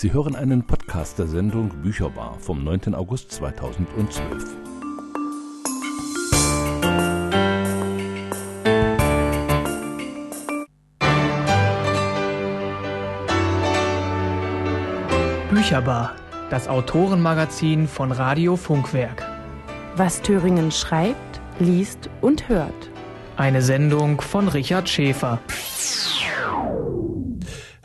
Sie hören einen Podcast der Sendung Bücherbar vom 9. August 2012. Bücherbar, das Autorenmagazin von Radio Funkwerk. Was Thüringen schreibt, liest und hört. Eine Sendung von Richard Schäfer.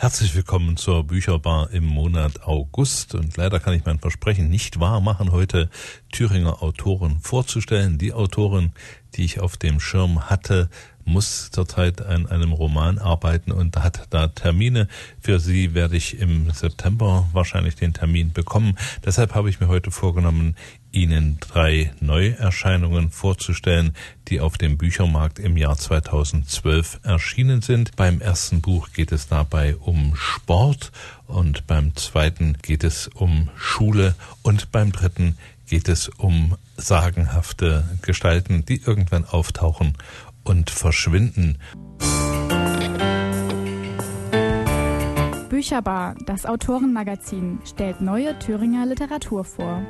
Herzlich willkommen zur Bücherbar im Monat August. Und leider kann ich mein Versprechen nicht wahr machen, heute Thüringer Autoren vorzustellen. Die Autoren, die ich auf dem Schirm hatte, muss zurzeit an einem Roman arbeiten und hat da Termine. Für sie werde ich im September wahrscheinlich den Termin bekommen. Deshalb habe ich mir heute vorgenommen, Ihnen drei Neuerscheinungen vorzustellen, die auf dem Büchermarkt im Jahr 2012 erschienen sind. Beim ersten Buch geht es dabei um Sport und beim zweiten geht es um Schule und beim dritten geht es um sagenhafte Gestalten, die irgendwann auftauchen und verschwinden. Bücherbar, das Autorenmagazin, stellt neue Thüringer Literatur vor.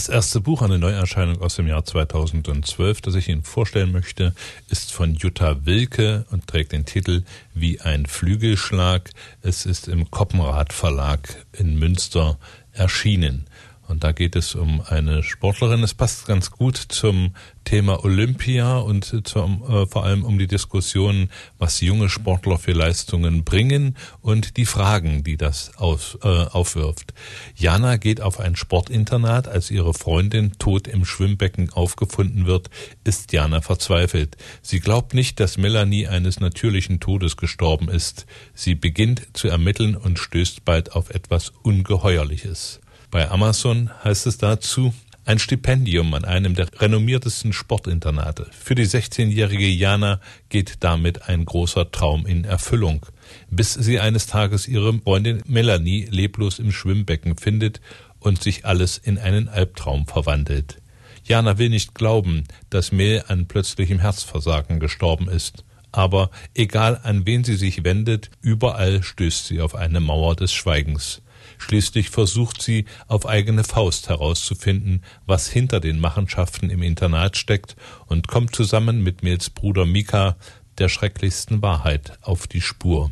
Das erste Buch, eine Neuerscheinung aus dem Jahr 2012, das ich Ihnen vorstellen möchte, ist von Jutta Wilke und trägt den Titel Wie ein Flügelschlag. Es ist im Koppenrad Verlag in Münster erschienen. Und da geht es um eine Sportlerin. Es passt ganz gut zum Thema Olympia und zum, äh, vor allem um die Diskussion, was junge Sportler für Leistungen bringen und die Fragen, die das auf, äh, aufwirft. Jana geht auf ein Sportinternat. Als ihre Freundin tot im Schwimmbecken aufgefunden wird, ist Jana verzweifelt. Sie glaubt nicht, dass Melanie eines natürlichen Todes gestorben ist. Sie beginnt zu ermitteln und stößt bald auf etwas Ungeheuerliches. Bei Amazon heißt es dazu, ein Stipendium an einem der renommiertesten Sportinternate. Für die 16-jährige Jana geht damit ein großer Traum in Erfüllung, bis sie eines Tages ihre Freundin Melanie leblos im Schwimmbecken findet und sich alles in einen Albtraum verwandelt. Jana will nicht glauben, dass Mel an plötzlichem Herzversagen gestorben ist. Aber egal an wen sie sich wendet, überall stößt sie auf eine Mauer des Schweigens. Schließlich versucht sie auf eigene Faust herauszufinden, was hinter den Machenschaften im Internat steckt und kommt zusammen mit Mils Bruder Mika der schrecklichsten Wahrheit auf die Spur.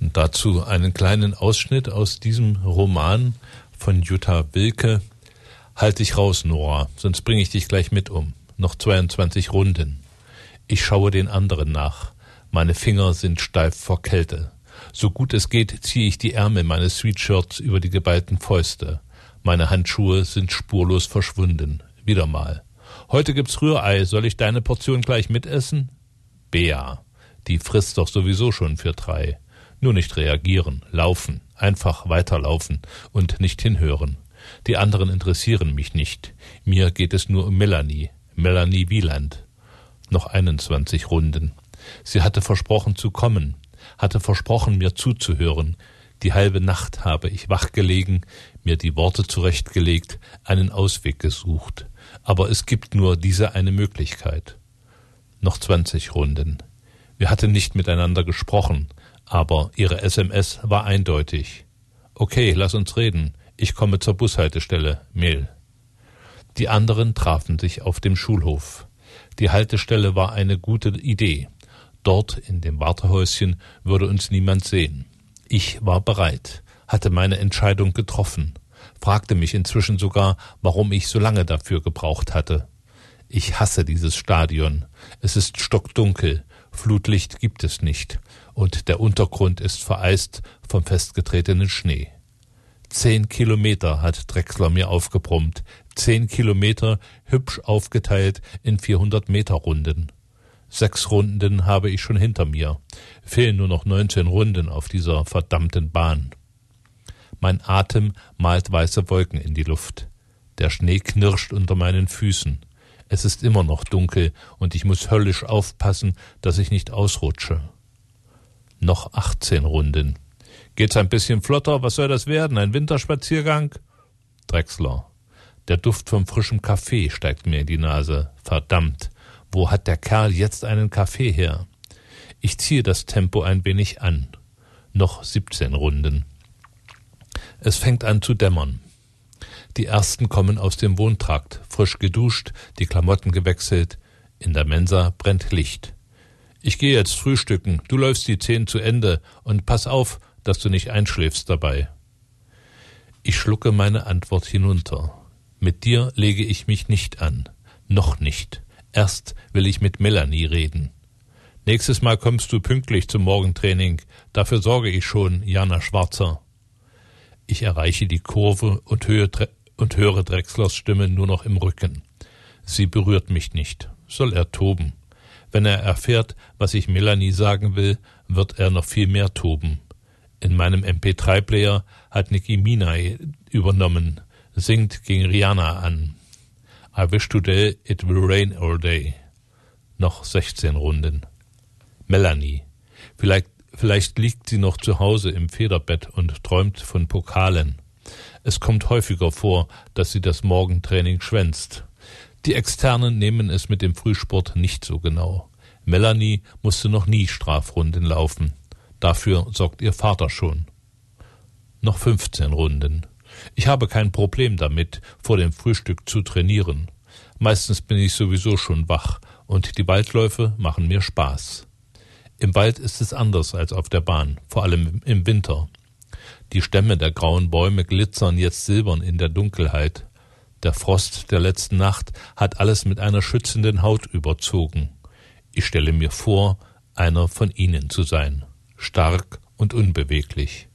Und dazu einen kleinen Ausschnitt aus diesem Roman von Jutta Wilke. Halt dich raus, Nora, sonst bringe ich dich gleich mit um. Noch 22 Runden. Ich schaue den anderen nach. Meine Finger sind steif vor Kälte. So gut es geht, ziehe ich die Ärmel meines Sweatshirts über die geballten Fäuste. Meine Handschuhe sind spurlos verschwunden. Wieder mal. Heute gibt's Rührei. Soll ich deine Portion gleich mitessen? Bea. Die frisst doch sowieso schon für drei. Nur nicht reagieren, laufen, einfach weiterlaufen und nicht hinhören. Die anderen interessieren mich nicht. Mir geht es nur um Melanie. Melanie Wieland. Noch 21 Runden. Sie hatte versprochen zu kommen hatte versprochen, mir zuzuhören. Die halbe Nacht habe ich wachgelegen, mir die Worte zurechtgelegt, einen Ausweg gesucht. Aber es gibt nur diese eine Möglichkeit. Noch zwanzig Runden. Wir hatten nicht miteinander gesprochen, aber ihre SMS war eindeutig. Okay, lass uns reden. Ich komme zur Bushaltestelle. Mehl. Die anderen trafen sich auf dem Schulhof. Die Haltestelle war eine gute Idee. Dort in dem Wartehäuschen würde uns niemand sehen. Ich war bereit, hatte meine Entscheidung getroffen, fragte mich inzwischen sogar, warum ich so lange dafür gebraucht hatte. Ich hasse dieses Stadion. Es ist stockdunkel, Flutlicht gibt es nicht, und der Untergrund ist vereist vom festgetretenen Schnee. Zehn Kilometer hat Drechsler mir aufgebrummt, zehn Kilometer hübsch aufgeteilt in vierhundert Meter Runden. Sechs Runden habe ich schon hinter mir. Fehlen nur noch neunzehn Runden auf dieser verdammten Bahn. Mein Atem malt weiße Wolken in die Luft. Der Schnee knirscht unter meinen Füßen. Es ist immer noch dunkel und ich muss höllisch aufpassen, dass ich nicht ausrutsche. Noch achtzehn Runden. Geht's ein bisschen flotter? Was soll das werden? Ein Winterspaziergang? Drechsler. Der Duft vom frischen Kaffee steigt mir in die Nase. Verdammt. Wo hat der Kerl jetzt einen Kaffee her? Ich ziehe das Tempo ein wenig an. Noch 17 Runden. Es fängt an zu dämmern. Die ersten kommen aus dem Wohntrakt, frisch geduscht, die Klamotten gewechselt. In der Mensa brennt Licht. Ich gehe jetzt frühstücken, du läufst die zehn zu Ende und pass auf, dass du nicht einschläfst dabei. Ich schlucke meine Antwort hinunter. Mit dir lege ich mich nicht an. Noch nicht. Erst will ich mit Melanie reden. Nächstes Mal kommst du pünktlich zum Morgentraining. Dafür sorge ich schon, Jana Schwarzer. Ich erreiche die Kurve und höre, und höre Drechslers Stimme nur noch im Rücken. Sie berührt mich nicht. Soll er toben? Wenn er erfährt, was ich Melanie sagen will, wird er noch viel mehr toben. In meinem MP3-Player hat Nicki Minaj übernommen, singt gegen Rihanna an. I wish today it will rain all day. Noch 16 Runden. Melanie. Vielleicht, vielleicht liegt sie noch zu Hause im Federbett und träumt von Pokalen. Es kommt häufiger vor, dass sie das Morgentraining schwänzt. Die Externen nehmen es mit dem Frühsport nicht so genau. Melanie musste noch nie Strafrunden laufen. Dafür sorgt ihr Vater schon. Noch 15 Runden. Ich habe kein Problem damit, vor dem Frühstück zu trainieren. Meistens bin ich sowieso schon wach und die Waldläufe machen mir Spaß. Im Wald ist es anders als auf der Bahn, vor allem im Winter. Die Stämme der grauen Bäume glitzern jetzt silbern in der Dunkelheit. Der Frost der letzten Nacht hat alles mit einer schützenden Haut überzogen. Ich stelle mir vor, einer von ihnen zu sein stark und unbeweglich.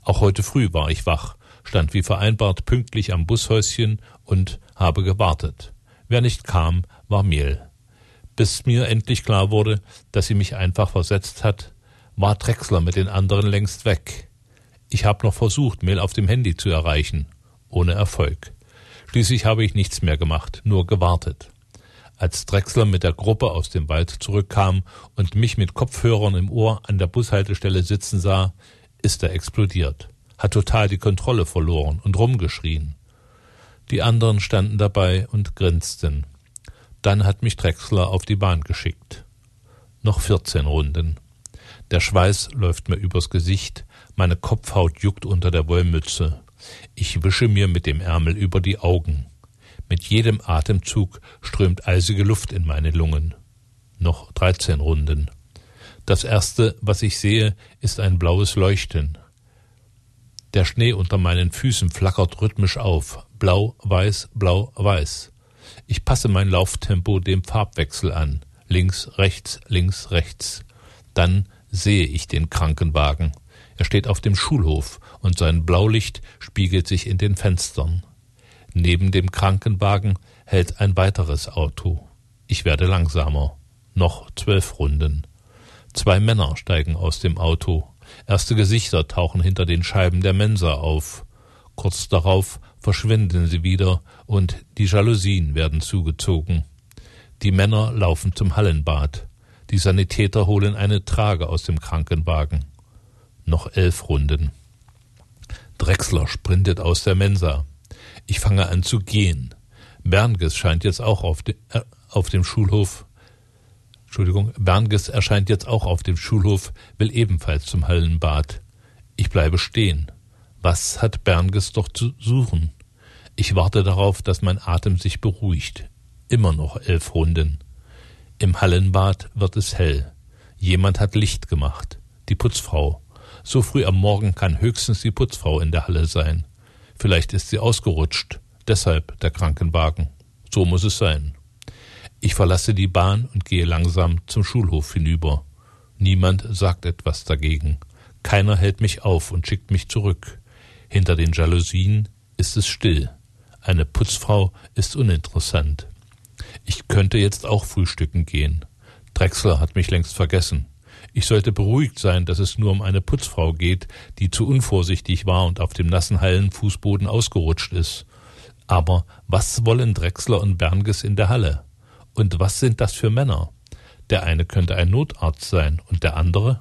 Auch heute früh war ich wach, stand wie vereinbart pünktlich am Bushäuschen und habe gewartet. Wer nicht kam, war Mehl. Bis mir endlich klar wurde, dass sie mich einfach versetzt hat, war Drechsler mit den anderen längst weg. Ich habe noch versucht, Mehl auf dem Handy zu erreichen, ohne Erfolg. Schließlich habe ich nichts mehr gemacht, nur gewartet. Als Drechsler mit der Gruppe aus dem Wald zurückkam und mich mit Kopfhörern im Ohr an der Bushaltestelle sitzen sah, ist er explodiert, hat total die Kontrolle verloren und rumgeschrien. Die anderen standen dabei und grinsten. Dann hat mich Drechsler auf die Bahn geschickt. Noch vierzehn Runden. Der Schweiß läuft mir übers Gesicht, meine Kopfhaut juckt unter der Wollmütze. Ich wische mir mit dem Ärmel über die Augen. Mit jedem Atemzug strömt eisige Luft in meine Lungen. Noch dreizehn Runden. Das erste, was ich sehe, ist ein blaues Leuchten. Der Schnee unter meinen Füßen flackert rhythmisch auf. Blau, weiß, blau, weiß. Ich passe mein Lauftempo dem Farbwechsel an. Links, rechts, links, rechts. Dann sehe ich den Krankenwagen. Er steht auf dem Schulhof und sein Blaulicht spiegelt sich in den Fenstern. Neben dem Krankenwagen hält ein weiteres Auto. Ich werde langsamer. Noch zwölf Runden. Zwei Männer steigen aus dem Auto. Erste Gesichter tauchen hinter den Scheiben der Mensa auf. Kurz darauf verschwinden sie wieder und die Jalousien werden zugezogen. Die Männer laufen zum Hallenbad. Die Sanitäter holen eine Trage aus dem Krankenwagen. Noch elf Runden. Drechsler sprintet aus der Mensa. Ich fange an zu gehen. Bernges scheint jetzt auch auf, de, äh, auf dem Schulhof. Entschuldigung, Bernges erscheint jetzt auch auf dem Schulhof, will ebenfalls zum Hallenbad. Ich bleibe stehen. Was hat Bernges doch zu suchen? Ich warte darauf, dass mein Atem sich beruhigt. Immer noch elf Runden. Im Hallenbad wird es hell. Jemand hat Licht gemacht. Die Putzfrau. So früh am Morgen kann höchstens die Putzfrau in der Halle sein. Vielleicht ist sie ausgerutscht, deshalb der Krankenwagen. So muss es sein. Ich verlasse die Bahn und gehe langsam zum Schulhof hinüber. Niemand sagt etwas dagegen. Keiner hält mich auf und schickt mich zurück. Hinter den Jalousien ist es still. Eine Putzfrau ist uninteressant. Ich könnte jetzt auch frühstücken gehen. Drechsler hat mich längst vergessen. Ich sollte beruhigt sein, dass es nur um eine Putzfrau geht, die zu unvorsichtig war und auf dem nassen Hallenfußboden ausgerutscht ist. Aber was wollen Drechsler und Bernges in der Halle? Und was sind das für Männer? Der eine könnte ein Notarzt sein und der andere?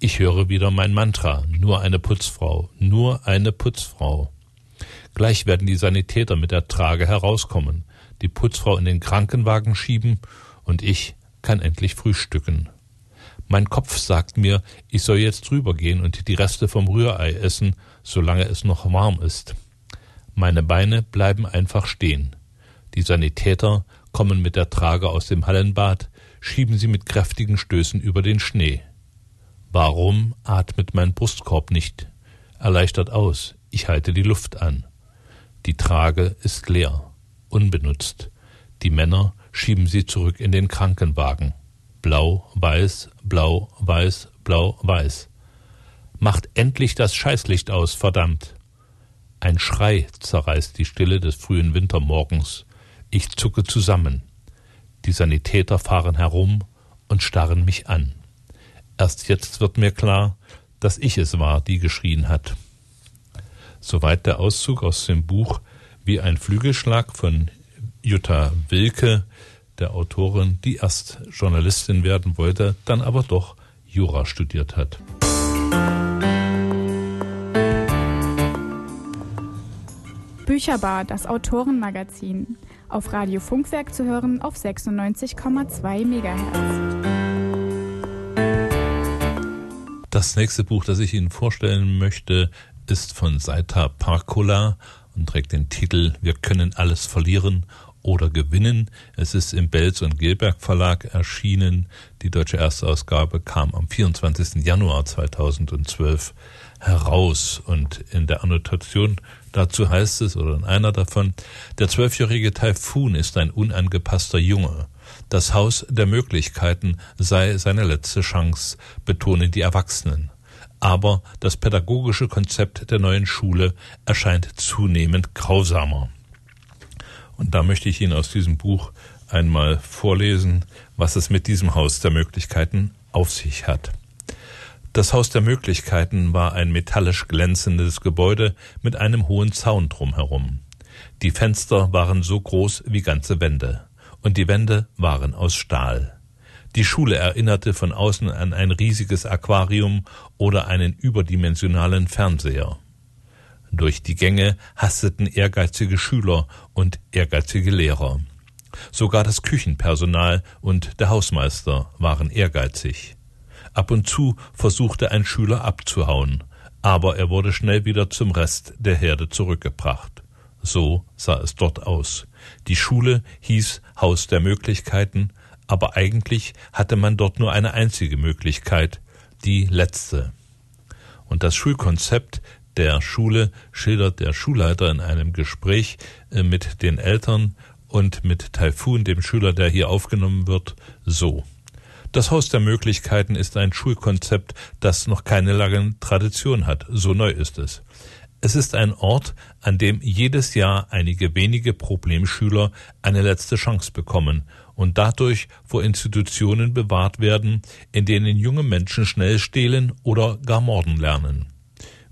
Ich höre wieder mein Mantra, nur eine Putzfrau, nur eine Putzfrau. Gleich werden die Sanitäter mit der Trage herauskommen, die Putzfrau in den Krankenwagen schieben und ich kann endlich frühstücken. Mein Kopf sagt mir, ich soll jetzt rübergehen und die Reste vom Rührei essen, solange es noch warm ist. Meine Beine bleiben einfach stehen. Die Sanitäter kommen mit der Trage aus dem Hallenbad, schieben sie mit kräftigen Stößen über den Schnee. Warum atmet mein Brustkorb nicht? Erleichtert aus, ich halte die Luft an. Die Trage ist leer, unbenutzt. Die Männer schieben sie zurück in den Krankenwagen. Blau, weiß, blau, weiß, blau, weiß. Macht endlich das Scheißlicht aus, verdammt. Ein Schrei zerreißt die Stille des frühen Wintermorgens. Ich zucke zusammen. Die Sanitäter fahren herum und starren mich an. Erst jetzt wird mir klar, dass ich es war, die geschrien hat. Soweit der Auszug aus dem Buch Wie ein Flügelschlag von Jutta Wilke, der Autorin, die erst Journalistin werden wollte, dann aber doch Jura studiert hat. Bücherbar, das Autorenmagazin. Auf Radio Funkwerk zu hören auf 96,2 MHz. Das nächste Buch, das ich Ihnen vorstellen möchte, ist von Saita Parkola und trägt den Titel Wir können alles verlieren oder gewinnen. Es ist im Belz und Gilberg Verlag erschienen. Die deutsche Erstausgabe kam am 24. Januar 2012 heraus und in der Annotation dazu heißt es, oder in einer davon, der zwölfjährige Taifun ist ein unangepasster Junge. Das Haus der Möglichkeiten sei seine letzte Chance, betonen die Erwachsenen. Aber das pädagogische Konzept der neuen Schule erscheint zunehmend grausamer. Und da möchte ich Ihnen aus diesem Buch einmal vorlesen, was es mit diesem Haus der Möglichkeiten auf sich hat. Das Haus der Möglichkeiten war ein metallisch glänzendes Gebäude mit einem hohen Zaun drumherum. Die Fenster waren so groß wie ganze Wände, und die Wände waren aus Stahl. Die Schule erinnerte von außen an ein riesiges Aquarium oder einen überdimensionalen Fernseher. Durch die Gänge hasteten ehrgeizige Schüler und ehrgeizige Lehrer. Sogar das Küchenpersonal und der Hausmeister waren ehrgeizig. Ab und zu versuchte ein Schüler abzuhauen, aber er wurde schnell wieder zum Rest der Herde zurückgebracht. So sah es dort aus. Die Schule hieß Haus der Möglichkeiten, aber eigentlich hatte man dort nur eine einzige Möglichkeit, die letzte. Und das Schulkonzept der Schule schildert der Schulleiter in einem Gespräch äh, mit den Eltern und mit Taifun, dem Schüler, der hier aufgenommen wird, so. Das Haus der Möglichkeiten ist ein Schulkonzept, das noch keine lange Tradition hat. So neu ist es. Es ist ein Ort, an dem jedes Jahr einige wenige Problemschüler eine letzte Chance bekommen und dadurch vor Institutionen bewahrt werden, in denen junge Menschen schnell stehlen oder gar morden lernen.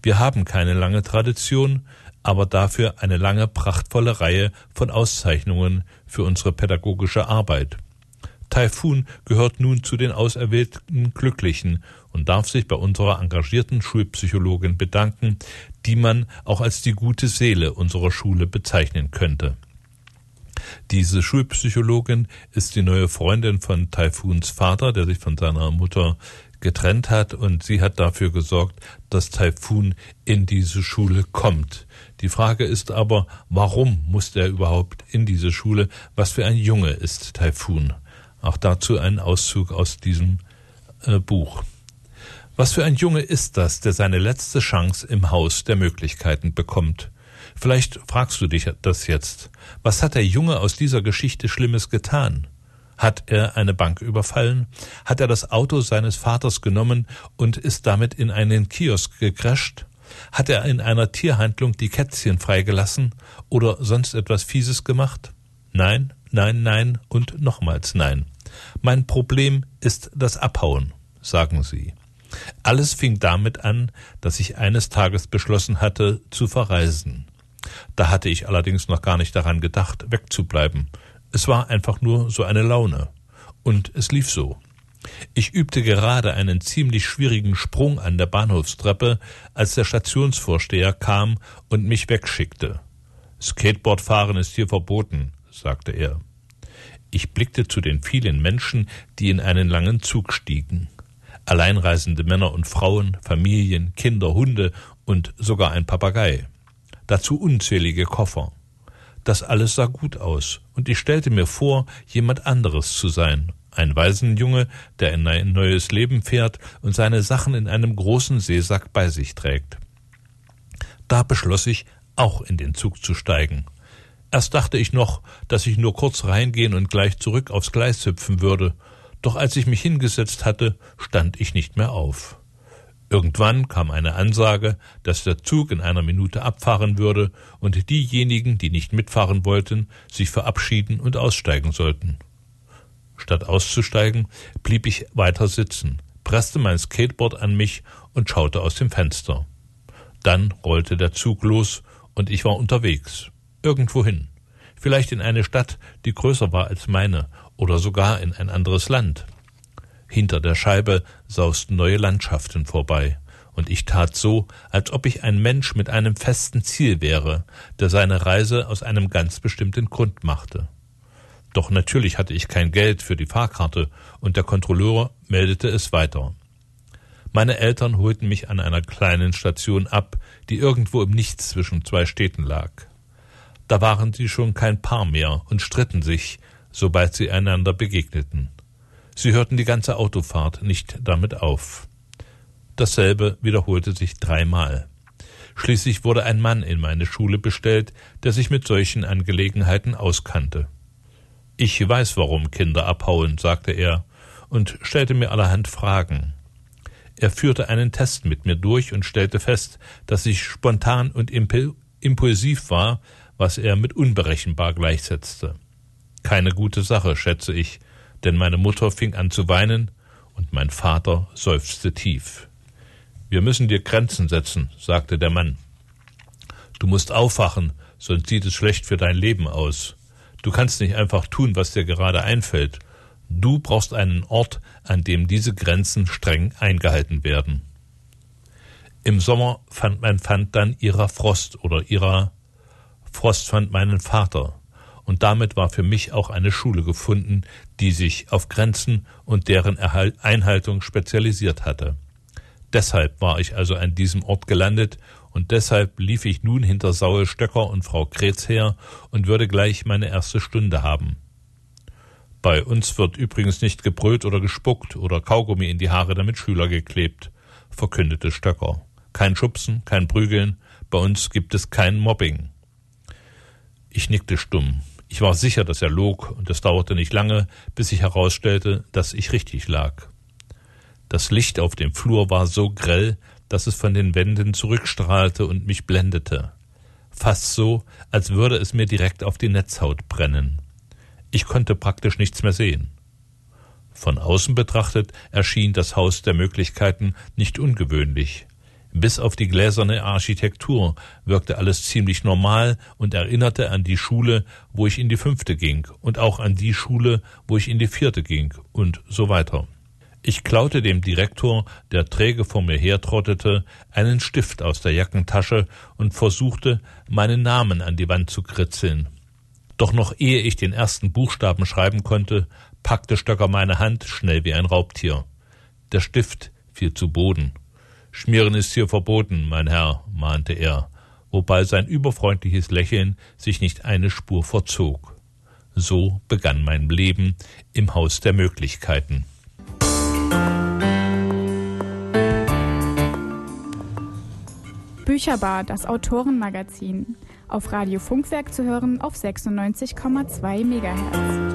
Wir haben keine lange Tradition, aber dafür eine lange prachtvolle Reihe von Auszeichnungen für unsere pädagogische Arbeit. Taifun gehört nun zu den auserwählten Glücklichen und darf sich bei unserer engagierten Schulpsychologin bedanken, die man auch als die gute Seele unserer Schule bezeichnen könnte. Diese Schulpsychologin ist die neue Freundin von Taifuns Vater, der sich von seiner Mutter getrennt hat und sie hat dafür gesorgt, dass Taifun in diese Schule kommt. Die Frage ist aber, warum muss er überhaupt in diese Schule? Was für ein Junge ist Taifun? Auch dazu ein Auszug aus diesem äh, Buch. Was für ein Junge ist das, der seine letzte Chance im Haus der Möglichkeiten bekommt? Vielleicht fragst du dich das jetzt. Was hat der Junge aus dieser Geschichte Schlimmes getan? Hat er eine Bank überfallen? Hat er das Auto seines Vaters genommen und ist damit in einen Kiosk gecrasht? Hat er in einer Tierhandlung die Kätzchen freigelassen oder sonst etwas Fieses gemacht? Nein, nein, nein und nochmals nein. Mein Problem ist das Abhauen, sagen sie. Alles fing damit an, dass ich eines Tages beschlossen hatte, zu verreisen. Da hatte ich allerdings noch gar nicht daran gedacht, wegzubleiben. Es war einfach nur so eine Laune. Und es lief so. Ich übte gerade einen ziemlich schwierigen Sprung an der Bahnhofstreppe, als der Stationsvorsteher kam und mich wegschickte. Skateboardfahren ist hier verboten, sagte er. Ich blickte zu den vielen Menschen, die in einen langen Zug stiegen. Alleinreisende Männer und Frauen, Familien, Kinder, Hunde und sogar ein Papagei. Dazu unzählige Koffer. Das alles sah gut aus, und ich stellte mir vor, jemand anderes zu sein, ein Waisenjunge, der in ein neues Leben fährt und seine Sachen in einem großen Seesack bei sich trägt. Da beschloss ich, auch in den Zug zu steigen. Erst dachte ich noch, dass ich nur kurz reingehen und gleich zurück aufs Gleis hüpfen würde, doch als ich mich hingesetzt hatte, stand ich nicht mehr auf. Irgendwann kam eine Ansage, dass der Zug in einer Minute abfahren würde und diejenigen, die nicht mitfahren wollten, sich verabschieden und aussteigen sollten. Statt auszusteigen, blieb ich weiter sitzen, presste mein Skateboard an mich und schaute aus dem Fenster. Dann rollte der Zug los und ich war unterwegs, irgendwohin, vielleicht in eine Stadt, die größer war als meine, oder sogar in ein anderes Land. Hinter der Scheibe sausten neue Landschaften vorbei, und ich tat so, als ob ich ein Mensch mit einem festen Ziel wäre, der seine Reise aus einem ganz bestimmten Grund machte. Doch natürlich hatte ich kein Geld für die Fahrkarte, und der Kontrolleur meldete es weiter. Meine Eltern holten mich an einer kleinen Station ab, die irgendwo im Nichts zwischen zwei Städten lag. Da waren sie schon kein Paar mehr und stritten sich, sobald sie einander begegneten. Sie hörten die ganze Autofahrt nicht damit auf. Dasselbe wiederholte sich dreimal. Schließlich wurde ein Mann in meine Schule bestellt, der sich mit solchen Angelegenheiten auskannte. Ich weiß, warum Kinder abhauen, sagte er und stellte mir allerhand Fragen. Er führte einen Test mit mir durch und stellte fest, dass ich spontan und impulsiv war, was er mit unberechenbar gleichsetzte. Keine gute Sache, schätze ich, denn meine Mutter fing an zu weinen und mein Vater seufzte tief. Wir müssen dir Grenzen setzen, sagte der Mann. Du musst aufwachen, sonst sieht es schlecht für dein Leben aus. Du kannst nicht einfach tun, was dir gerade einfällt. Du brauchst einen Ort, an dem diese Grenzen streng eingehalten werden. Im Sommer fand mein Pfand dann ihrer Frost oder ihrer Frost fand meinen Vater. Und damit war für mich auch eine Schule gefunden, die sich auf Grenzen und deren Einhaltung spezialisiert hatte. Deshalb war ich also an diesem Ort gelandet und deshalb lief ich nun hinter Saul Stöcker und Frau Kretz her und würde gleich meine erste Stunde haben. Bei uns wird übrigens nicht gebrüllt oder gespuckt oder Kaugummi in die Haare der Mitschüler geklebt, verkündete Stöcker. Kein Schubsen, kein Prügeln, bei uns gibt es kein Mobbing. Ich nickte stumm. Ich war sicher, dass er log, und es dauerte nicht lange, bis sich herausstellte, dass ich richtig lag. Das Licht auf dem Flur war so grell, dass es von den Wänden zurückstrahlte und mich blendete. Fast so, als würde es mir direkt auf die Netzhaut brennen. Ich konnte praktisch nichts mehr sehen. Von außen betrachtet erschien das Haus der Möglichkeiten nicht ungewöhnlich. Bis auf die gläserne Architektur wirkte alles ziemlich normal und erinnerte an die Schule, wo ich in die fünfte ging, und auch an die Schule, wo ich in die vierte ging, und so weiter. Ich klaute dem Direktor, der träge vor mir hertrottete, einen Stift aus der Jackentasche und versuchte, meinen Namen an die Wand zu kritzeln. Doch noch ehe ich den ersten Buchstaben schreiben konnte, packte Stöcker meine Hand schnell wie ein Raubtier. Der Stift fiel zu Boden. Schmieren ist hier verboten, mein Herr, mahnte er, wobei sein überfreundliches Lächeln sich nicht eine Spur verzog. So begann mein Leben im Haus der Möglichkeiten. Bücherbar, das Autorenmagazin. Auf Radio Funkwerk zu hören auf 96,2 MHz.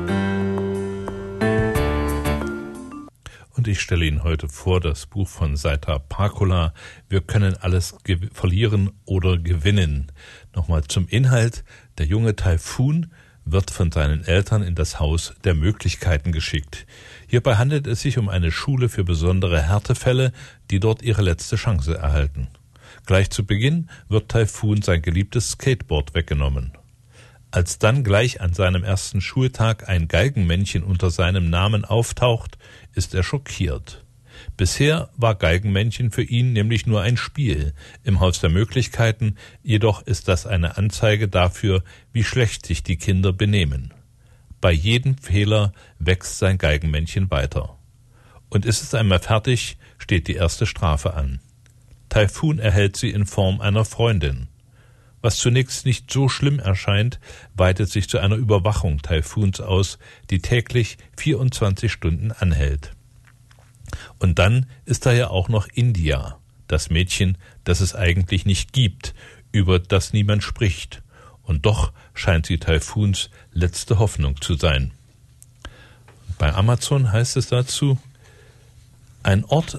Und ich stelle Ihnen heute vor das Buch von Saita Pakula. Wir können alles verlieren oder gewinnen. Nochmal zum Inhalt. Der junge Taifun wird von seinen Eltern in das Haus der Möglichkeiten geschickt. Hierbei handelt es sich um eine Schule für besondere Härtefälle, die dort ihre letzte Chance erhalten. Gleich zu Beginn wird Taifun sein geliebtes Skateboard weggenommen. Als dann gleich an seinem ersten Schultag ein Geigenmännchen unter seinem Namen auftaucht, ist er schockiert. Bisher war Geigenmännchen für ihn nämlich nur ein Spiel im Haus der Möglichkeiten, jedoch ist das eine Anzeige dafür, wie schlecht sich die Kinder benehmen. Bei jedem Fehler wächst sein Geigenmännchen weiter. Und ist es einmal fertig, steht die erste Strafe an. Taifun erhält sie in Form einer Freundin. Was zunächst nicht so schlimm erscheint, weitet sich zu einer Überwachung Taifuns aus, die täglich 24 Stunden anhält. Und dann ist da ja auch noch India, das Mädchen, das es eigentlich nicht gibt, über das niemand spricht. Und doch scheint sie Taifuns letzte Hoffnung zu sein. Bei Amazon heißt es dazu, ein Ort,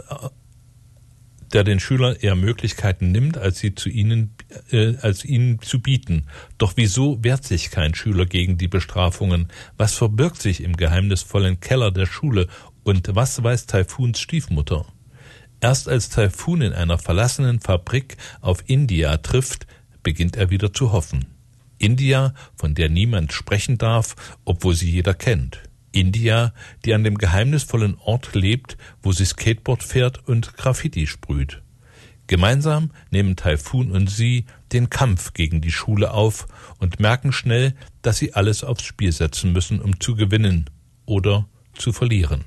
der den Schülern eher Möglichkeiten nimmt, als sie zu ihnen, äh, als ihnen zu bieten. Doch wieso wehrt sich kein Schüler gegen die Bestrafungen? Was verbirgt sich im geheimnisvollen Keller der Schule? Und was weiß Taifuns Stiefmutter? Erst als Taifun in einer verlassenen Fabrik auf India trifft, beginnt er wieder zu hoffen. India, von der niemand sprechen darf, obwohl sie jeder kennt. India, die an dem geheimnisvollen Ort lebt, wo sie Skateboard fährt und Graffiti sprüht. Gemeinsam nehmen Taifun und sie den Kampf gegen die Schule auf und merken schnell, dass sie alles aufs Spiel setzen müssen, um zu gewinnen oder zu verlieren.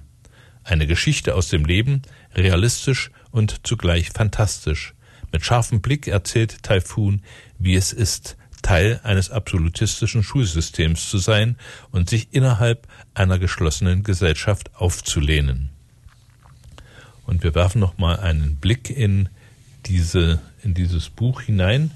Eine Geschichte aus dem Leben, realistisch und zugleich fantastisch. Mit scharfem Blick erzählt Taifun, wie es ist, Teil eines absolutistischen Schulsystems zu sein und sich innerhalb einer geschlossenen Gesellschaft aufzulehnen. Und wir werfen noch mal einen Blick in diese in dieses Buch hinein.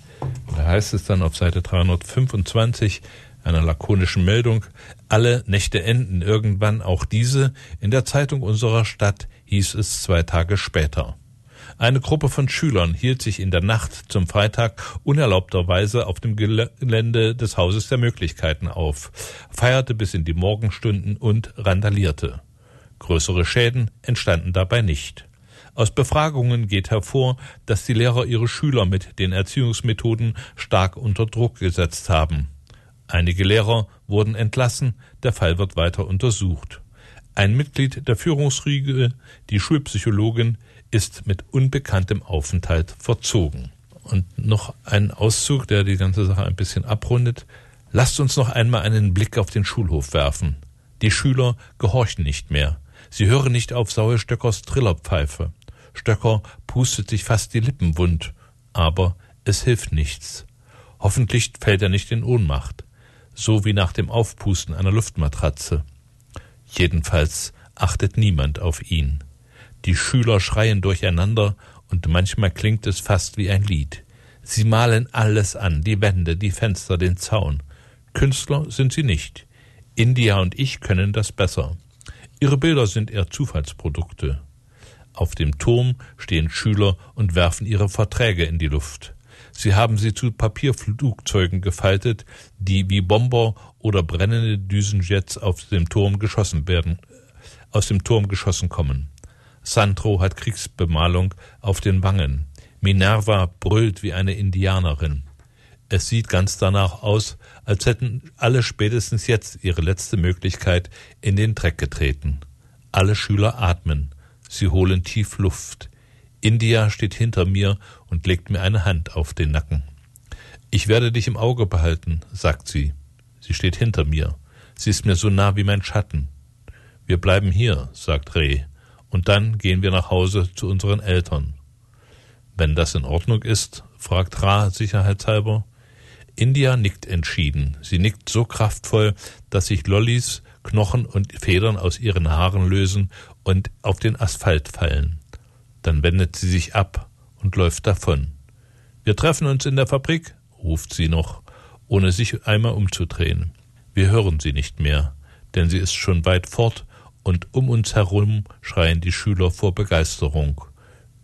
Da heißt es dann auf Seite 325 einer lakonischen Meldung, alle Nächte enden irgendwann, auch diese. In der Zeitung unserer Stadt hieß es zwei Tage später. Eine Gruppe von Schülern hielt sich in der Nacht zum Freitag unerlaubterweise auf dem Gelände des Hauses der Möglichkeiten auf, feierte bis in die Morgenstunden und randalierte. Größere Schäden entstanden dabei nicht. Aus Befragungen geht hervor, dass die Lehrer ihre Schüler mit den Erziehungsmethoden stark unter Druck gesetzt haben. Einige Lehrer wurden entlassen, der Fall wird weiter untersucht. Ein Mitglied der Führungsriege, die Schulpsychologin, ist mit unbekanntem Aufenthalt verzogen. Und noch ein Auszug, der die ganze Sache ein bisschen abrundet. Lasst uns noch einmal einen Blick auf den Schulhof werfen. Die Schüler gehorchen nicht mehr. Sie hören nicht auf Saue Stöckers Trillerpfeife. Stöcker pustet sich fast die Lippen wund, aber es hilft nichts. Hoffentlich fällt er nicht in Ohnmacht, so wie nach dem Aufpusten einer Luftmatratze. Jedenfalls achtet niemand auf ihn. Die Schüler schreien durcheinander und manchmal klingt es fast wie ein Lied. Sie malen alles an, die Wände, die Fenster, den Zaun. Künstler sind sie nicht. India und ich können das besser. Ihre Bilder sind eher Zufallsprodukte. Auf dem Turm stehen Schüler und werfen ihre Verträge in die Luft. Sie haben sie zu Papierflugzeugen gefaltet, die wie Bomber oder brennende Düsenjets auf dem Turm geschossen werden, aus dem Turm geschossen kommen. Sandro hat Kriegsbemalung auf den Wangen. Minerva brüllt wie eine Indianerin. Es sieht ganz danach aus, als hätten alle spätestens jetzt ihre letzte Möglichkeit in den Dreck getreten. Alle Schüler atmen. Sie holen tief Luft. India steht hinter mir und legt mir eine Hand auf den Nacken. Ich werde dich im Auge behalten, sagt sie. Sie steht hinter mir. Sie ist mir so nah wie mein Schatten. Wir bleiben hier, sagt Reh und dann gehen wir nach Hause zu unseren Eltern. Wenn das in Ordnung ist, fragt Ra sicherheitshalber. India nickt entschieden. Sie nickt so kraftvoll, dass sich Lollis Knochen und Federn aus ihren Haaren lösen und auf den Asphalt fallen. Dann wendet sie sich ab und läuft davon. Wir treffen uns in der Fabrik, ruft sie noch, ohne sich einmal umzudrehen. Wir hören sie nicht mehr, denn sie ist schon weit fort und um uns herum schreien die Schüler vor Begeisterung.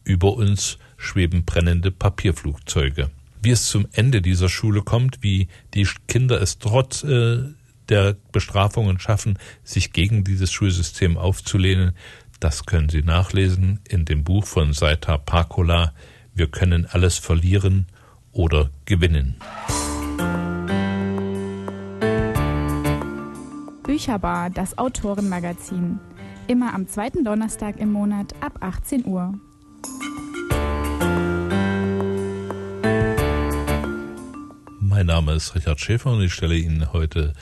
Über uns schweben brennende Papierflugzeuge. Wie es zum Ende dieser Schule kommt, wie die Kinder es trotz äh, der Bestrafungen schaffen, sich gegen dieses Schulsystem aufzulehnen, das können Sie nachlesen in dem Buch von Saita Pakula Wir können alles verlieren oder gewinnen. Bücherbar, das Autorenmagazin. Immer am zweiten Donnerstag im Monat ab 18 Uhr. Mein Name ist Richard Schäfer und ich stelle Ihnen heute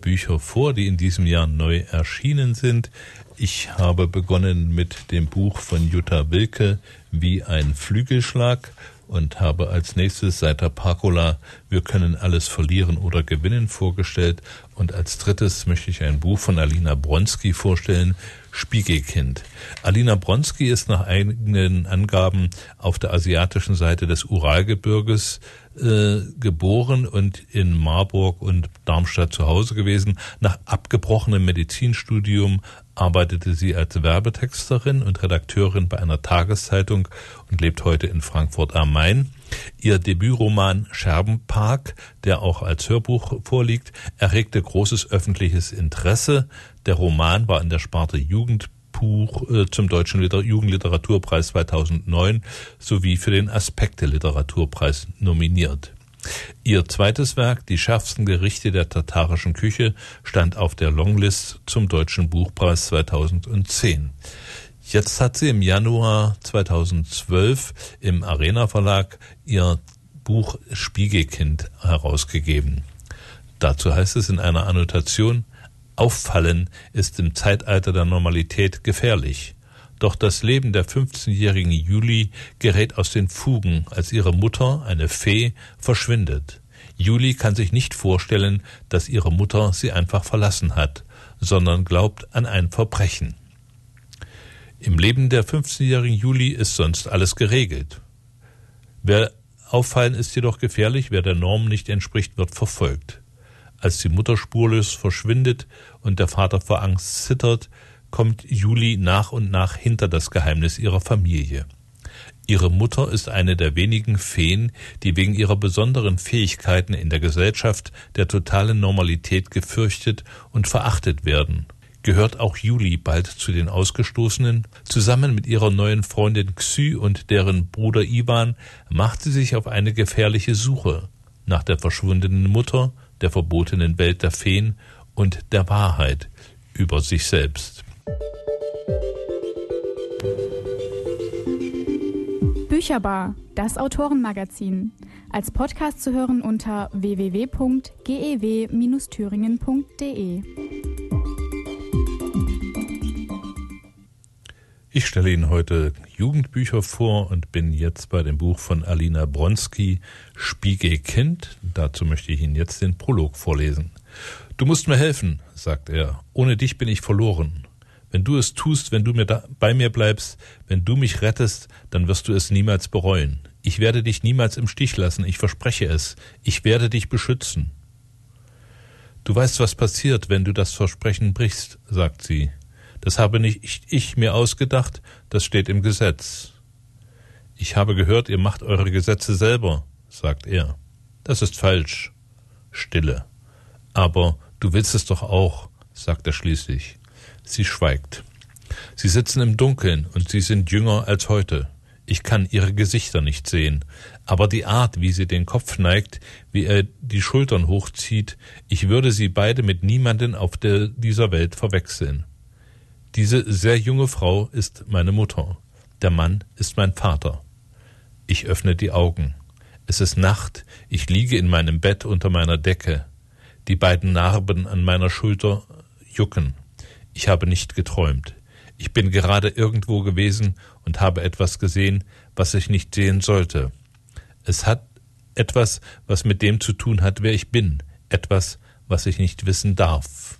Bücher vor, die in diesem Jahr neu erschienen sind. Ich habe begonnen mit dem Buch von Jutta Wilke wie ein Flügelschlag und habe als nächstes Seiter Parkola Wir können alles verlieren oder gewinnen vorgestellt und als drittes möchte ich ein Buch von Alina Bronski vorstellen, Spiegelkind. Alina Bronski ist nach eigenen Angaben auf der asiatischen Seite des Uralgebirges äh, geboren und in Marburg und Darmstadt zu Hause gewesen. Nach abgebrochenem Medizinstudium arbeitete sie als Werbetexterin und Redakteurin bei einer Tageszeitung und lebt heute in Frankfurt am Main. Ihr Debütroman Scherbenpark, der auch als Hörbuch vorliegt, erregte großes öffentliches Interesse. Der Roman war in der Sparte Jugendbuch äh, zum Deutschen Liter Jugendliteraturpreis 2009 sowie für den Aspekte Literaturpreis nominiert. Ihr zweites Werk, Die schärfsten Gerichte der tatarischen Küche, stand auf der Longlist zum Deutschen Buchpreis 2010. Jetzt hat sie im Januar 2012 im Arena Verlag ihr Buch Spiegelkind herausgegeben. Dazu heißt es in einer Annotation, Auffallen ist im Zeitalter der Normalität gefährlich. Doch das Leben der 15-jährigen Juli gerät aus den Fugen, als ihre Mutter, eine Fee, verschwindet. Juli kann sich nicht vorstellen, dass ihre Mutter sie einfach verlassen hat, sondern glaubt an ein Verbrechen. Im Leben der 15-jährigen Juli ist sonst alles geregelt. Wer auffallen ist jedoch gefährlich, wer der Norm nicht entspricht, wird verfolgt. Als die Mutter spurlos verschwindet und der Vater vor Angst zittert, kommt Juli nach und nach hinter das Geheimnis ihrer Familie. Ihre Mutter ist eine der wenigen Feen, die wegen ihrer besonderen Fähigkeiten in der Gesellschaft der totalen Normalität gefürchtet und verachtet werden. Gehört auch Juli bald zu den Ausgestoßenen? Zusammen mit ihrer neuen Freundin Xy und deren Bruder Ivan macht sie sich auf eine gefährliche Suche nach der verschwundenen Mutter, der verbotenen Welt der Feen und der Wahrheit über sich selbst. Bücherbar, das Autorenmagazin. Als Podcast zu hören unter www.gew-thüringen.de. Ich stelle Ihnen heute Jugendbücher vor und bin jetzt bei dem Buch von Alina Bronski, Spiegelkind. Dazu möchte ich Ihnen jetzt den Prolog vorlesen. Du musst mir helfen, sagt er. Ohne dich bin ich verloren. Wenn du es tust, wenn du mir da, bei mir bleibst, wenn du mich rettest, dann wirst du es niemals bereuen. Ich werde dich niemals im Stich lassen, ich verspreche es. Ich werde dich beschützen. Du weißt, was passiert, wenn du das Versprechen brichst, sagt sie. Das habe nicht ich mir ausgedacht, das steht im Gesetz. Ich habe gehört, ihr macht eure Gesetze selber, sagt er. Das ist falsch. Stille. Aber du willst es doch auch, sagt er schließlich. Sie schweigt. Sie sitzen im Dunkeln und sie sind jünger als heute. Ich kann ihre Gesichter nicht sehen, aber die Art, wie sie den Kopf neigt, wie er die Schultern hochzieht, ich würde sie beide mit niemanden auf der, dieser Welt verwechseln. Diese sehr junge Frau ist meine Mutter, der Mann ist mein Vater. Ich öffne die Augen. Es ist Nacht, ich liege in meinem Bett unter meiner Decke. Die beiden Narben an meiner Schulter jucken. Ich habe nicht geträumt. Ich bin gerade irgendwo gewesen und habe etwas gesehen, was ich nicht sehen sollte. Es hat etwas, was mit dem zu tun hat, wer ich bin, etwas, was ich nicht wissen darf.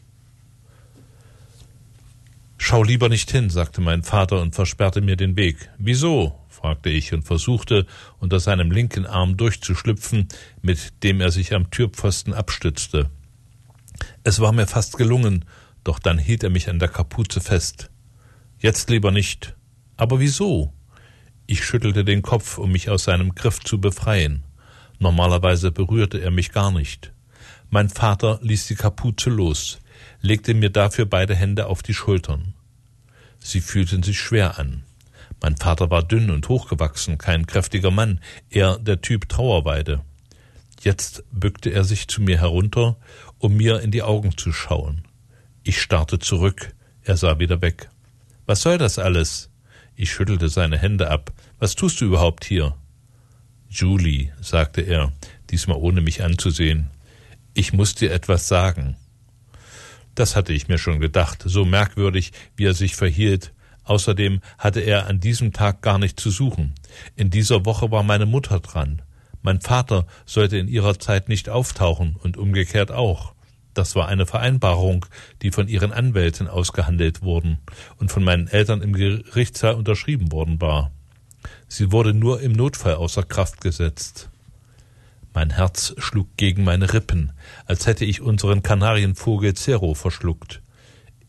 Schau lieber nicht hin, sagte mein Vater und versperrte mir den Weg. Wieso? fragte ich und versuchte, unter seinem linken Arm durchzuschlüpfen, mit dem er sich am Türpfosten abstützte. Es war mir fast gelungen, doch dann hielt er mich an der Kapuze fest. Jetzt lieber nicht. Aber wieso? Ich schüttelte den Kopf, um mich aus seinem Griff zu befreien. Normalerweise berührte er mich gar nicht. Mein Vater ließ die Kapuze los, legte mir dafür beide Hände auf die Schultern. Sie fühlten sich schwer an. Mein Vater war dünn und hochgewachsen, kein kräftiger Mann, eher der Typ Trauerweide. Jetzt bückte er sich zu mir herunter, um mir in die Augen zu schauen. Ich starrte zurück, er sah wieder weg. Was soll das alles? Ich schüttelte seine Hände ab. Was tust du überhaupt hier? Julie, sagte er, diesmal ohne mich anzusehen. Ich muss dir etwas sagen. Das hatte ich mir schon gedacht, so merkwürdig, wie er sich verhielt. Außerdem hatte er an diesem Tag gar nicht zu suchen. In dieser Woche war meine Mutter dran. Mein Vater sollte in ihrer Zeit nicht auftauchen und umgekehrt auch. Das war eine Vereinbarung, die von ihren Anwälten ausgehandelt wurden und von meinen Eltern im Gerichtssaal unterschrieben worden war. Sie wurde nur im Notfall außer Kraft gesetzt. Mein Herz schlug gegen meine Rippen, als hätte ich unseren Kanarienvogel Zero verschluckt.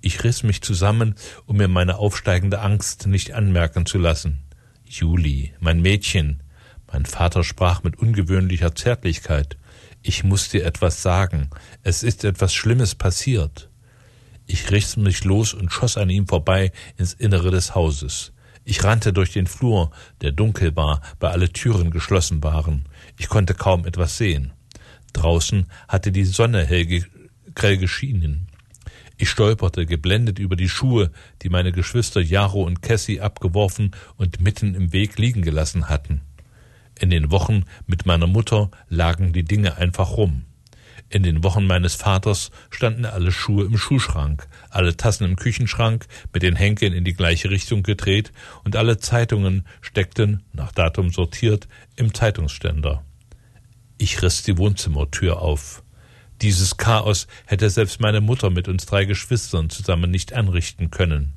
Ich riss mich zusammen, um mir meine aufsteigende Angst nicht anmerken zu lassen. Juli, mein Mädchen. Mein Vater sprach mit ungewöhnlicher Zärtlichkeit. Ich muss dir etwas sagen. Es ist etwas Schlimmes passiert. Ich riss mich los und schoss an ihm vorbei ins Innere des Hauses. Ich rannte durch den Flur, der dunkel war, weil alle Türen geschlossen waren. Ich konnte kaum etwas sehen. Draußen hatte die Sonne hell grell geschienen. Ich stolperte geblendet über die Schuhe, die meine Geschwister Jaro und Cassie abgeworfen und mitten im Weg liegen gelassen hatten. In den Wochen mit meiner Mutter lagen die Dinge einfach rum. In den Wochen meines Vaters standen alle Schuhe im Schuhschrank, alle Tassen im Küchenschrank mit den Henkeln in die gleiche Richtung gedreht und alle Zeitungen steckten, nach Datum sortiert, im Zeitungsständer. Ich riss die Wohnzimmertür auf. Dieses Chaos hätte selbst meine Mutter mit uns drei Geschwistern zusammen nicht anrichten können.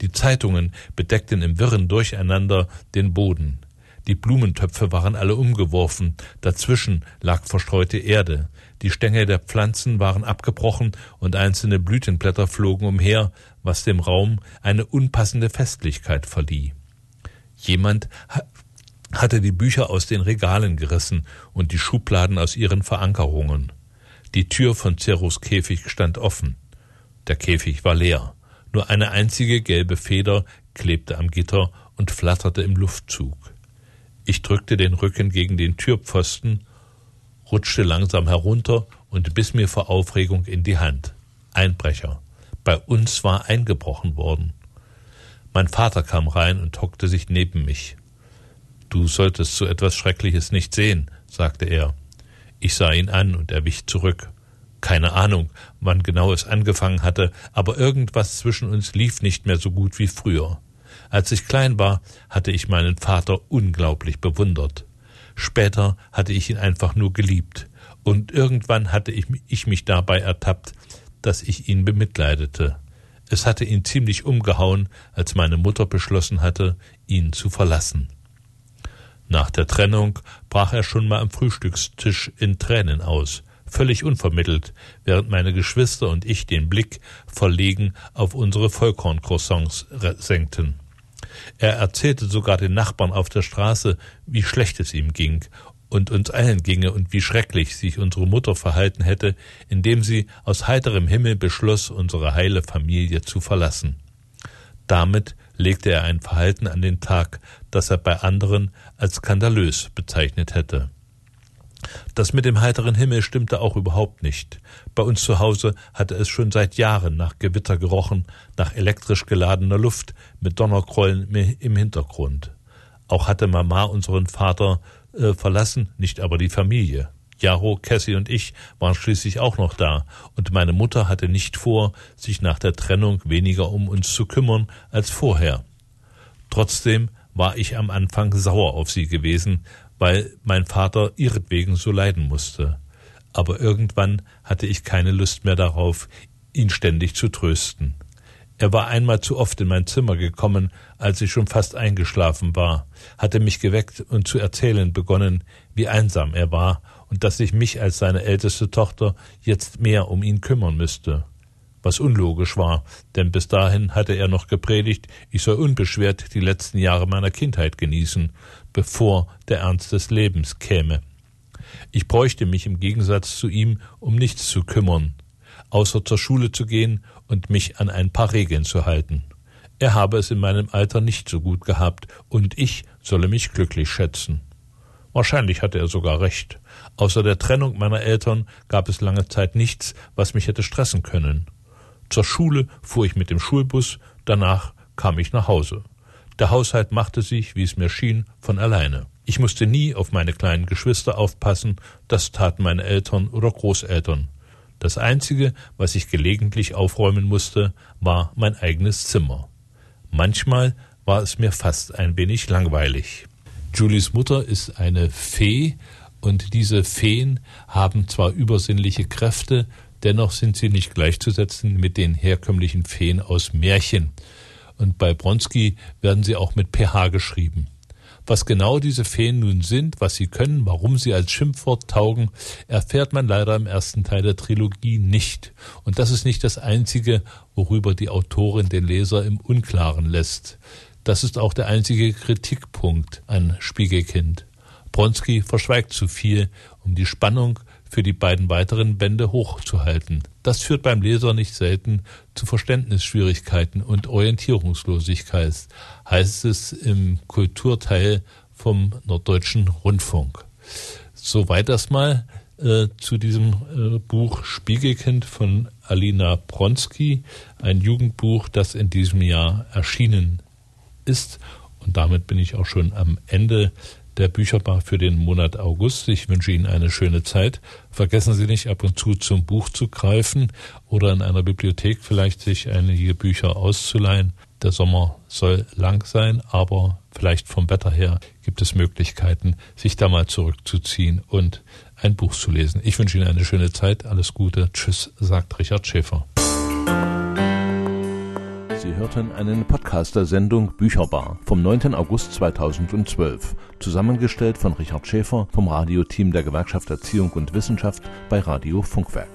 Die Zeitungen bedeckten im wirren Durcheinander den Boden. Die Blumentöpfe waren alle umgeworfen, dazwischen lag verstreute Erde, die Stängel der Pflanzen waren abgebrochen und einzelne Blütenblätter flogen umher, was dem Raum eine unpassende Festlichkeit verlieh. Jemand hatte die Bücher aus den Regalen gerissen und die Schubladen aus ihren Verankerungen. Die Tür von Ceros Käfig stand offen. Der Käfig war leer. Nur eine einzige gelbe Feder klebte am Gitter und flatterte im Luftzug. Ich drückte den Rücken gegen den Türpfosten, rutschte langsam herunter und biss mir vor Aufregung in die Hand. Einbrecher. Bei uns war eingebrochen worden. Mein Vater kam rein und hockte sich neben mich. Du solltest so etwas Schreckliches nicht sehen, sagte er. Ich sah ihn an und er wich zurück. Keine Ahnung, wann genau es angefangen hatte, aber irgendwas zwischen uns lief nicht mehr so gut wie früher. Als ich klein war, hatte ich meinen Vater unglaublich bewundert. Später hatte ich ihn einfach nur geliebt, und irgendwann hatte ich, ich mich dabei ertappt, dass ich ihn bemitleidete. Es hatte ihn ziemlich umgehauen, als meine Mutter beschlossen hatte, ihn zu verlassen. Nach der Trennung brach er schon mal am Frühstückstisch in Tränen aus, völlig unvermittelt, während meine Geschwister und ich den Blick verlegen auf unsere Vollkorncroissants senkten. Er erzählte sogar den Nachbarn auf der Straße, wie schlecht es ihm ging und uns allen ginge und wie schrecklich sich unsere Mutter verhalten hätte, indem sie aus heiterem Himmel beschloss, unsere heile Familie zu verlassen. Damit legte er ein Verhalten an den Tag, das er bei anderen als skandalös bezeichnet hätte. Das mit dem heiteren Himmel stimmte auch überhaupt nicht. Bei uns zu Hause hatte es schon seit Jahren nach Gewitter gerochen, nach elektrisch geladener Luft mit Donnerkrollen im Hintergrund. Auch hatte Mama unseren Vater äh, verlassen, nicht aber die Familie. Jaro, Cassie und ich waren schließlich auch noch da, und meine Mutter hatte nicht vor, sich nach der Trennung weniger um uns zu kümmern als vorher. Trotzdem war ich am Anfang sauer auf sie gewesen, weil mein Vater ihretwegen so leiden musste. Aber irgendwann hatte ich keine Lust mehr darauf, ihn ständig zu trösten. Er war einmal zu oft in mein Zimmer gekommen, als ich schon fast eingeschlafen war, hatte mich geweckt und zu erzählen begonnen, wie einsam er war und dass ich mich als seine älteste Tochter jetzt mehr um ihn kümmern müsste. Was unlogisch war, denn bis dahin hatte er noch gepredigt, ich soll unbeschwert die letzten Jahre meiner Kindheit genießen bevor der Ernst des Lebens käme. Ich bräuchte mich im Gegensatz zu ihm um nichts zu kümmern, außer zur Schule zu gehen und mich an ein paar Regeln zu halten. Er habe es in meinem Alter nicht so gut gehabt, und ich solle mich glücklich schätzen. Wahrscheinlich hatte er sogar recht. Außer der Trennung meiner Eltern gab es lange Zeit nichts, was mich hätte stressen können. Zur Schule fuhr ich mit dem Schulbus, danach kam ich nach Hause. Der Haushalt machte sich, wie es mir schien, von alleine. Ich musste nie auf meine kleinen Geschwister aufpassen, das taten meine Eltern oder Großeltern. Das Einzige, was ich gelegentlich aufräumen musste, war mein eigenes Zimmer. Manchmal war es mir fast ein wenig langweilig. Julies Mutter ist eine Fee, und diese Feen haben zwar übersinnliche Kräfte, dennoch sind sie nicht gleichzusetzen mit den herkömmlichen Feen aus Märchen. Und bei Bronski werden sie auch mit PH geschrieben. Was genau diese Feen nun sind, was sie können, warum sie als Schimpfwort taugen, erfährt man leider im ersten Teil der Trilogie nicht. Und das ist nicht das Einzige, worüber die Autorin den Leser im Unklaren lässt. Das ist auch der einzige Kritikpunkt an Spiegelkind. Bronski verschweigt zu viel, um die Spannung für die beiden weiteren Bände hochzuhalten. Das führt beim Leser nicht selten zu Verständnisschwierigkeiten und Orientierungslosigkeit, heißt es im Kulturteil vom Norddeutschen Rundfunk. Soweit das mal äh, zu diesem äh, Buch Spiegelkind von Alina Bronski, ein Jugendbuch, das in diesem Jahr erschienen ist. Und damit bin ich auch schon am Ende der Bücherbar für den Monat August. Ich wünsche Ihnen eine schöne Zeit. Vergessen Sie nicht, ab und zu zum Buch zu greifen oder in einer Bibliothek vielleicht sich einige Bücher auszuleihen. Der Sommer soll lang sein, aber vielleicht vom Wetter her gibt es Möglichkeiten, sich da mal zurückzuziehen und ein Buch zu lesen. Ich wünsche Ihnen eine schöne Zeit. Alles Gute. Tschüss, sagt Richard Schäfer. Sie hörten eine Podcaster-Sendung Bücherbar vom 9. August 2012, zusammengestellt von Richard Schäfer vom Radioteam der Gewerkschaft Erziehung und Wissenschaft bei Radio Funkwerk.